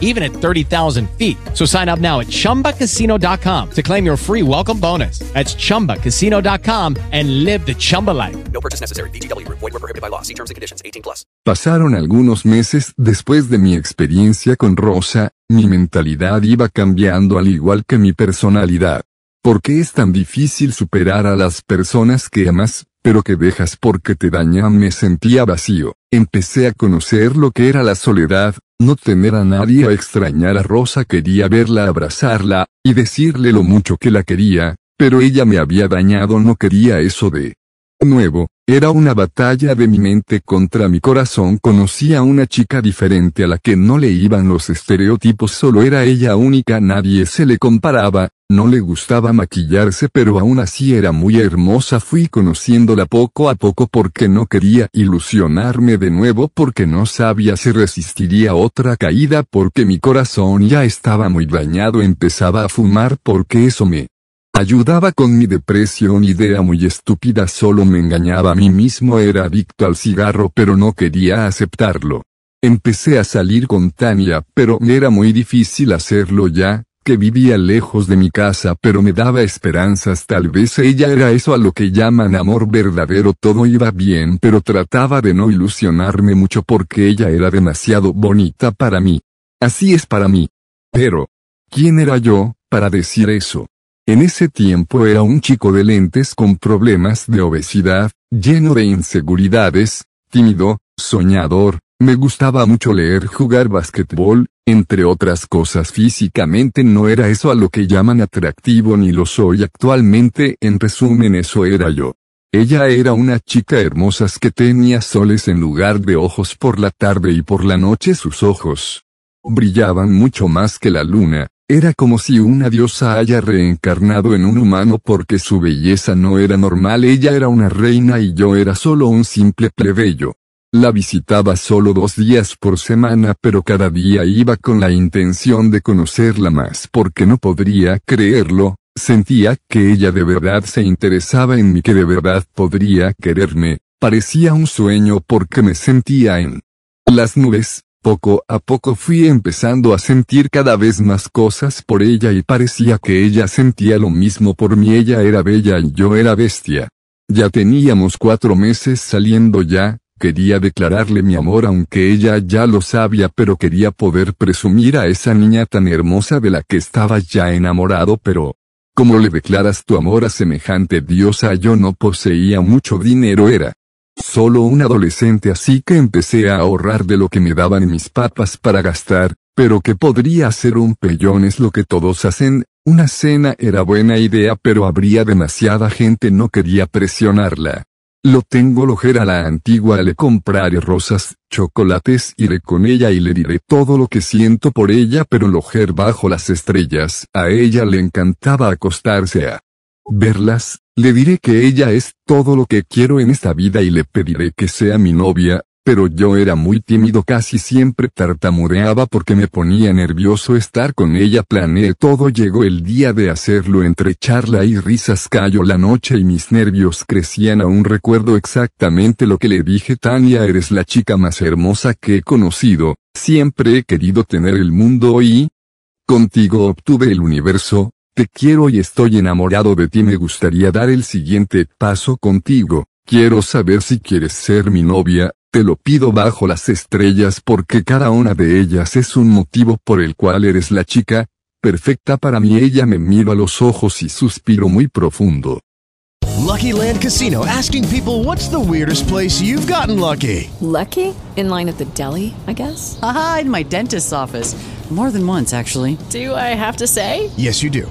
even at 30,000 feet. So sign up now at chumbacasino.com to claim your free welcome bonus. That's chumbacasino.com and live the Chumba life. No purchase necessary. VGW Group. Void were prohibited by law. See terms and conditions. 18 plus. Pasaron algunos meses después de mi experiencia con Rosa, mi mentalidad iba cambiando al igual que mi personalidad. ¿Por qué es tan difícil superar a las personas que amas, pero que dejas porque te dañan? Me sentía vacío. Empecé a conocer lo que era la soledad, no tener a nadie a extrañar a Rosa quería verla abrazarla, y decirle lo mucho que la quería, pero ella me había dañado no quería eso de nuevo, era una batalla de mi mente contra mi corazón. Conocí a una chica diferente a la que no le iban los estereotipos solo era ella única nadie se le comparaba, no le gustaba maquillarse pero aún así era muy hermosa. Fui conociéndola poco a poco porque no quería ilusionarme de nuevo porque no sabía si resistiría otra caída porque mi corazón ya estaba muy dañado. Empezaba a fumar porque eso me Ayudaba con mi depresión idea muy estúpida. Solo me engañaba a mí mismo era adicto al cigarro pero no quería aceptarlo. Empecé a salir con Tania pero era muy difícil hacerlo ya, que vivía lejos de mi casa pero me daba esperanzas tal vez ella era eso a lo que llaman amor verdadero todo iba bien pero trataba de no ilusionarme mucho porque ella era demasiado bonita para mí. Así es para mí. Pero, ¿quién era yo, para decir eso? En ese tiempo era un chico de lentes con problemas de obesidad, lleno de inseguridades, tímido, soñador, me gustaba mucho leer, jugar basquetbol, entre otras cosas físicamente no era eso a lo que llaman atractivo ni lo soy actualmente, en resumen eso era yo. Ella era una chica hermosa que tenía soles en lugar de ojos por la tarde y por la noche sus ojos brillaban mucho más que la luna, era como si una diosa haya reencarnado en un humano porque su belleza no era normal, ella era una reina y yo era solo un simple plebeyo. La visitaba solo dos días por semana pero cada día iba con la intención de conocerla más porque no podría creerlo, sentía que ella de verdad se interesaba en mí que de verdad podría quererme, parecía un sueño porque me sentía en las nubes, poco a poco fui empezando a sentir cada vez más cosas por ella y parecía que ella sentía lo mismo por mí. Ella era bella y yo era bestia. Ya teníamos cuatro meses saliendo ya, quería declararle mi amor aunque ella ya lo sabía pero quería poder presumir a esa niña tan hermosa de la que estaba ya enamorado pero... ¿Cómo le declaras tu amor a semejante diosa? Yo no poseía mucho dinero era Solo un adolescente así que empecé a ahorrar de lo que me daban mis papas para gastar, pero que podría ser un pellón es lo que todos hacen, una cena era buena idea pero habría demasiada gente no quería presionarla. Lo tengo lojer a la antigua le compraré rosas, chocolates iré con ella y le diré todo lo que siento por ella pero lojer bajo las estrellas, a ella le encantaba acostarse a verlas, le diré que ella es todo lo que quiero en esta vida y le pediré que sea mi novia, pero yo era muy tímido casi siempre tartamudeaba porque me ponía nervioso estar con ella planeé todo llegó el día de hacerlo entre charla y risas cayó la noche y mis nervios crecían aún recuerdo exactamente lo que le dije Tania eres la chica más hermosa que he conocido, siempre he querido tener el mundo y contigo obtuve el universo, te quiero y estoy enamorado de ti. Me gustaría dar el siguiente paso contigo. Quiero saber si quieres ser mi novia, te lo pido bajo las estrellas porque cada una de ellas es un motivo por el cual eres la chica, perfecta para mí. Ella me mira a los ojos y suspiro muy profundo. Lucky Land Casino asking people what's the weirdest place you've gotten lucky? Lucky? In line at the deli, I guess? Aha, in my dentist's office. More than once, actually. Do I have to say? Yes, you do.